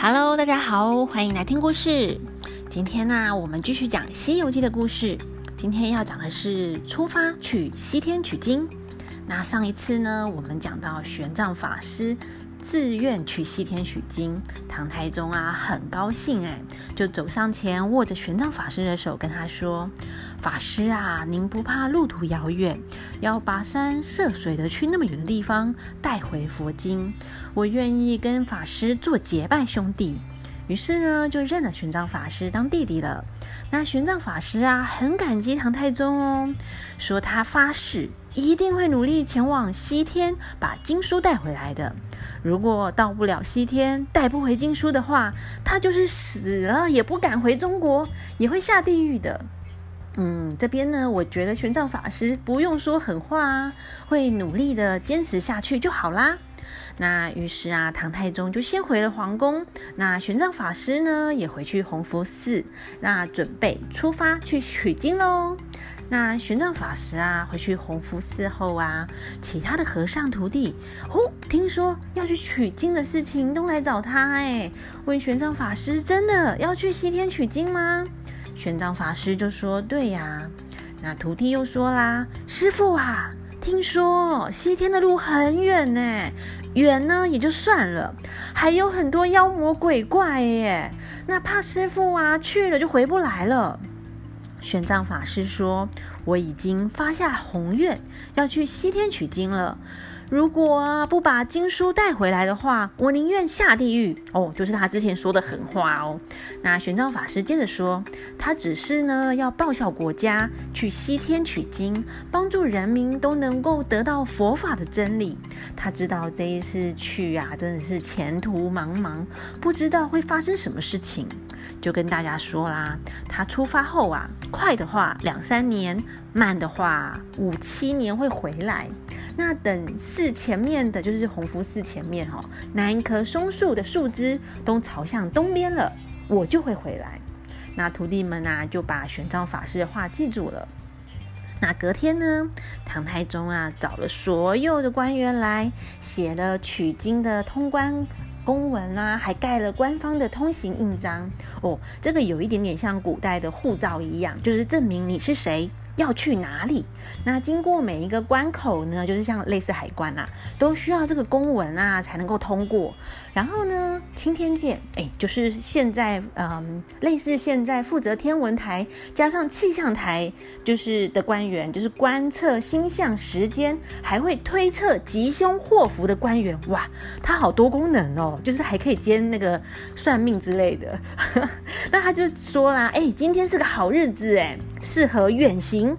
Hello，大家好，欢迎来听故事。今天呢，我们继续讲《西游记》的故事。今天要讲的是出发去西天取经。那上一次呢，我们讲到玄奘法师。自愿去西天取经，唐太宗啊很高兴哎，就走上前握着玄奘法师的手，跟他说：“法师啊，您不怕路途遥远，要跋山涉水的去那么远的地方带回佛经，我愿意跟法师做结拜兄弟。”于是呢，就认了玄奘法师当弟弟了。那玄奘法师啊，很感激唐太宗哦，说他发誓一定会努力前往西天，把经书带回来的。如果到不了西天，带不回经书的话，他就是死了也不敢回中国，也会下地狱的。嗯，这边呢，我觉得玄奘法师不用说狠话啊，会努力的坚持下去就好啦。那于是啊，唐太宗就先回了皇宫，那玄奘法师呢也回去弘福寺，那准备出发去取经喽。那玄奘法师啊回去弘福寺后啊，其他的和尚徒弟，哦，听说要去取经的事情，都来找他哎，问玄奘法师真的要去西天取经吗？玄奘法师就说对呀。那徒弟又说啦，师傅啊。听说西天的路很远呢，远呢也就算了，还有很多妖魔鬼怪耶，那怕师傅啊去了就回不来了。玄奘法师说：“我已经发下宏愿，要去西天取经了。”如果不把经书带回来的话，我宁愿下地狱哦。就是他之前说的狠话哦。那玄奘法师接着说，他只是呢要报效国家，去西天取经，帮助人民都能够得到佛法的真理。他知道这一次去啊，真的是前途茫茫，不知道会发生什么事情，就跟大家说啦，他出发后啊，快的话两三年，慢的话五七年会回来。那等寺前面的就是弘福寺前面哈，那一棵松树的树枝都朝向东边了，我就会回来。那徒弟们啊，就把玄奘法师的话记住了。那隔天呢，唐太宗啊找了所有的官员来，写了取经的通关公文啊，还盖了官方的通行印章。哦，这个有一点点像古代的护照一样，就是证明你是谁。要去哪里？那经过每一个关口呢，就是像类似海关啦，都需要这个公文啊才能够通过。然后呢，青天剑，哎，就是现在，嗯，类似现在负责天文台加上气象台，就是的官员，就是观测星象时间，还会推测吉凶祸福的官员。哇，他好多功能哦，就是还可以兼那个算命之类的。那他就说啦，哎，今天是个好日子，哎，适合远行。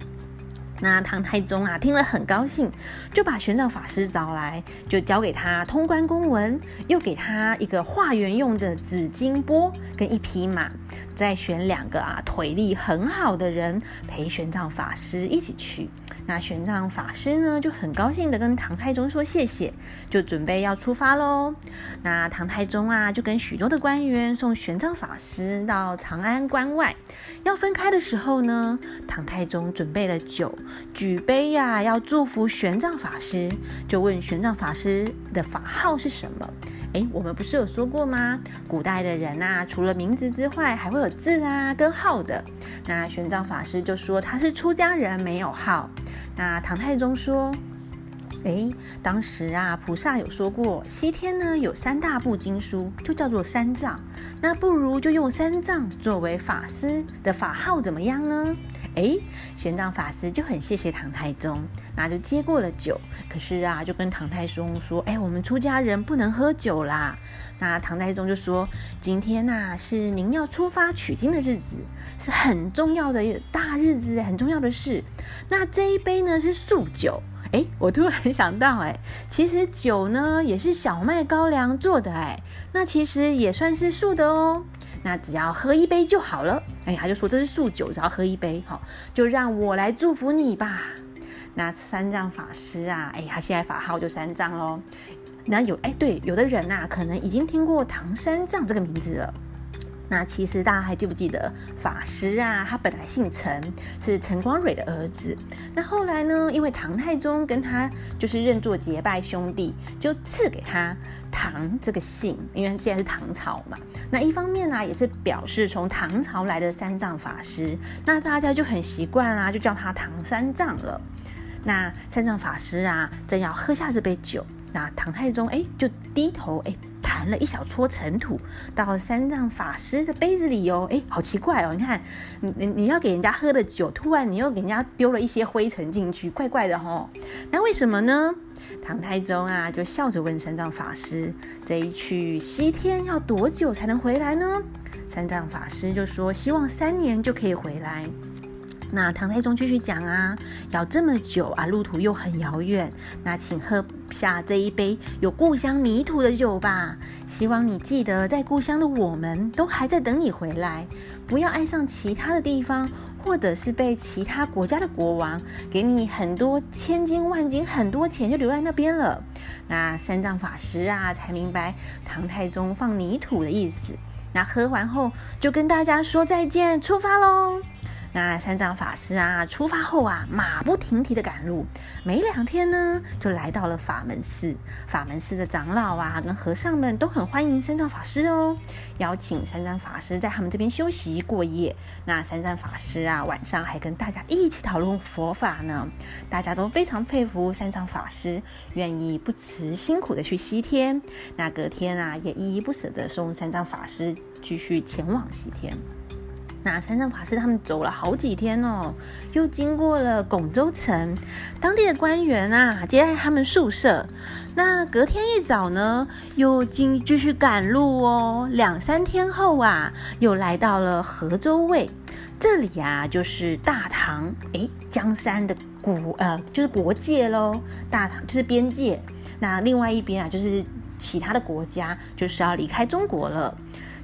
那唐太宗啊，听了很高兴，就把玄奘法师找来，就交给他通关公文，又给他一个化缘用的紫金钵跟一匹马，再选两个啊腿力很好的人陪玄奘法师一起去。那玄奘法师呢就很高兴的跟唐太宗说谢谢，就准备要出发喽。那唐太宗啊就跟许多的官员送玄奘法师到长安关外。要分开的时候呢，唐太宗准备了酒，举杯呀要祝福玄奘法师，就问玄奘法师的法号是什么？哎，我们不是有说过吗？古代的人呐，除了名字之外，还会有字啊跟号的。那玄奘法师就说他是出家人，没有号。那唐太宗说：“哎，当时啊，菩萨有说过，西天呢有三大部经书，就叫做三藏。那不如就用三藏作为法师的法号，怎么样呢？”哎，玄奘法师就很谢谢唐太宗，那就接过了酒。可是啊，就跟唐太宗说：“哎，我们出家人不能喝酒啦。”那唐太宗就说：“今天呐，是您要出发取经的日子，是很重要的大日子，很重要的事。那这一杯呢是素酒。哎，我突然想到，哎，其实酒呢也是小麦高粱做的，哎，那其实也算是素的哦。”那只要喝一杯就好了。哎，他就说这是素酒，只要喝一杯，好，就让我来祝福你吧。那三藏法师啊，哎，他现在法号就三藏喽。那有哎，对，有的人呐，可能已经听过唐三藏这个名字了。那其实大家还记不记得法师啊？他本来姓陈，是陈光蕊的儿子。那后来呢，因为唐太宗跟他就是认作结拜兄弟，就赐给他唐这个姓，因为现在是唐朝嘛。那一方面呢，也是表示从唐朝来的三藏法师，那大家就很习惯啊，就叫他唐三藏了。那三藏法师啊，正要喝下这杯酒，那唐太宗哎就低头哎。弹了一小撮尘土到三藏法师的杯子里哦，哎，好奇怪哦！你看，你你你要给人家喝的酒，突然你又给人家丢了一些灰尘进去，怪怪的吼。那为什么呢？唐太宗啊，就笑着问三藏法师：“这一去西天要多久才能回来呢？”三藏法师就说：“希望三年就可以回来。”那唐太宗继续讲啊，要这么久啊，路途又很遥远，那请喝下这一杯有故乡泥土的酒吧。希望你记得，在故乡的我们都还在等你回来，不要爱上其他的地方，或者是被其他国家的国王给你很多千金万金、很多钱就留在那边了。那三藏法师啊，才明白唐太宗放泥土的意思。那喝完后，就跟大家说再见，出发喽。那三藏法师啊，出发后啊，马不停蹄的赶路，没两天呢，就来到了法门寺。法门寺的长老啊，跟和尚们都很欢迎三藏法师哦，邀请三藏法师在他们这边休息过夜。那三藏法师啊，晚上还跟大家一起讨论佛法呢。大家都非常佩服三藏法师，愿意不辞辛苦的去西天。那隔天啊，也依依不舍的送三藏法师继续前往西天。那三藏法师他们走了好几天哦，又经过了广州城，当地的官员啊接待他们宿舍。那隔天一早呢，又经继续赶路哦，两三天后啊，又来到了河州卫，这里啊就是大唐哎江山的古呃就是国界喽，大唐就是边界。那另外一边啊就是其他的国家，就是要离开中国了。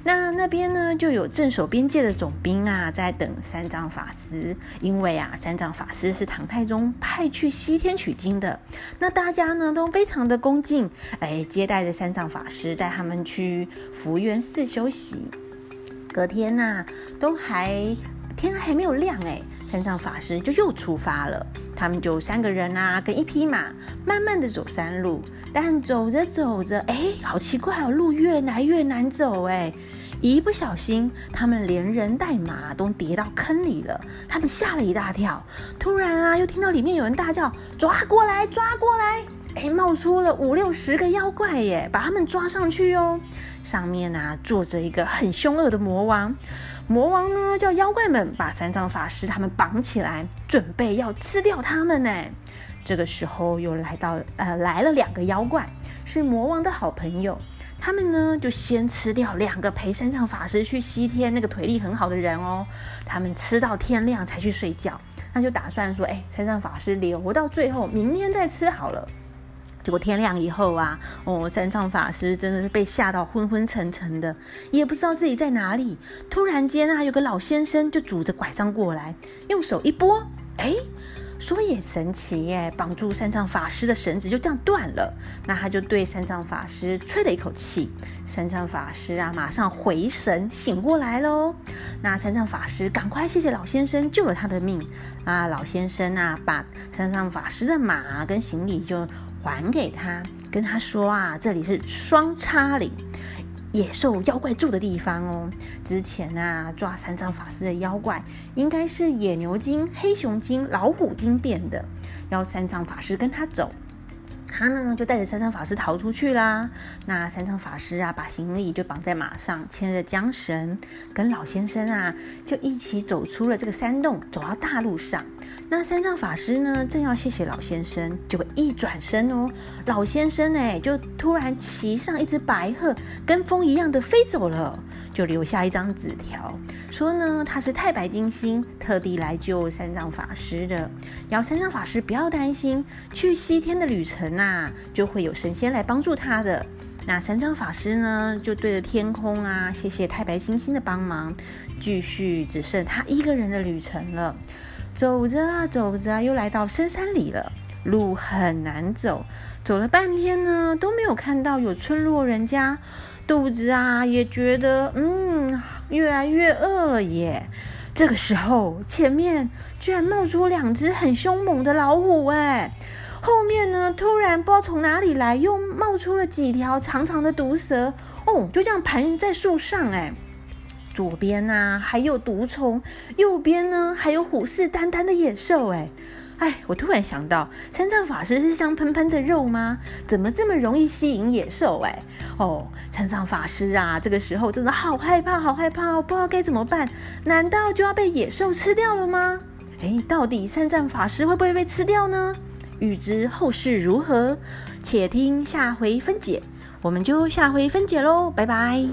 那那边呢，就有镇守边界的总兵啊，在等三藏法师。因为啊，三藏法师是唐太宗派去西天取经的。那大家呢都非常的恭敬，哎，接待着三藏法师，带他们去福源寺休息。隔天呐，都还天还没有亮，哎，三藏法师就又出发了。他们就三个人啊，跟一匹马，慢慢的走山路。但走着走着，哎，好奇怪哦，路越来越难走，哎。一不小心，他们连人带马都跌到坑里了。他们吓了一大跳。突然啊，又听到里面有人大叫：“抓过来，抓过来！”哎，冒出了五六十个妖怪耶，把他们抓上去哦。上面啊坐着一个很凶恶的魔王。魔王呢叫妖怪们把三藏法师他们绑起来，准备要吃掉他们呢。这个时候又来到呃来了两个妖怪，是魔王的好朋友。他们呢，就先吃掉两个陪三藏法师去西天那个腿力很好的人哦。他们吃到天亮才去睡觉，那就打算说，哎，三藏法师留到最后，明天再吃好了。结果天亮以后啊，哦，三藏法师真的是被吓到昏昏沉沉的，也不知道自己在哪里。突然间啊，有个老先生就拄着拐杖过来，用手一拨，哎。说也神奇耶，绑住三藏法师的绳子就这样断了。那他就对三藏法师吹了一口气，三藏法师啊马上回神醒过来喽。那三藏法师赶快谢谢老先生救了他的命。啊，老先生啊把三藏法师的马跟行李就还给他，跟他说啊这里是双叉岭。野兽妖怪住的地方哦。之前啊，抓三藏法师的妖怪，应该是野牛精、黑熊精、老虎精变的，要三藏法师跟他走。他呢就带着三藏法师逃出去啦。那三藏法师啊，把行李就绑在马上，牵着缰绳，跟老先生啊就一起走出了这个山洞，走到大路上。那三藏法师呢，正要谢谢老先生，结果一转身哦，老先生哎，就突然骑上一只白鹤，跟风一样的飞走了。就留下一张纸条，说呢他是太白金星特地来救三藏法师的，要三藏法师不要担心，去西天的旅程啊，就会有神仙来帮助他的。那三藏法师呢，就对着天空啊，谢谢太白金星的帮忙，继续只剩他一个人的旅程了。走着走着，又来到深山里了。路很难走，走了半天呢都没有看到有村落人家，肚子啊也觉得嗯越来越饿了耶。这个时候，前面居然冒出两只很凶猛的老虎哎，后面呢突然不知道从哪里来，又冒出了几条长长的毒蛇哦，就这样盘在树上哎。左边呢还有毒虫，右边呢还有虎视眈眈的野兽。哎，哎，我突然想到，三藏法师是香喷喷的肉吗？怎么这么容易吸引野兽？哎，哦，三藏法师啊，这个时候真的好害怕，好害怕，不知道该怎么办。难道就要被野兽吃掉了吗？哎，到底三藏法师会不会被吃掉呢？欲知后事如何，且听下回分解。我们就下回分解喽，拜拜。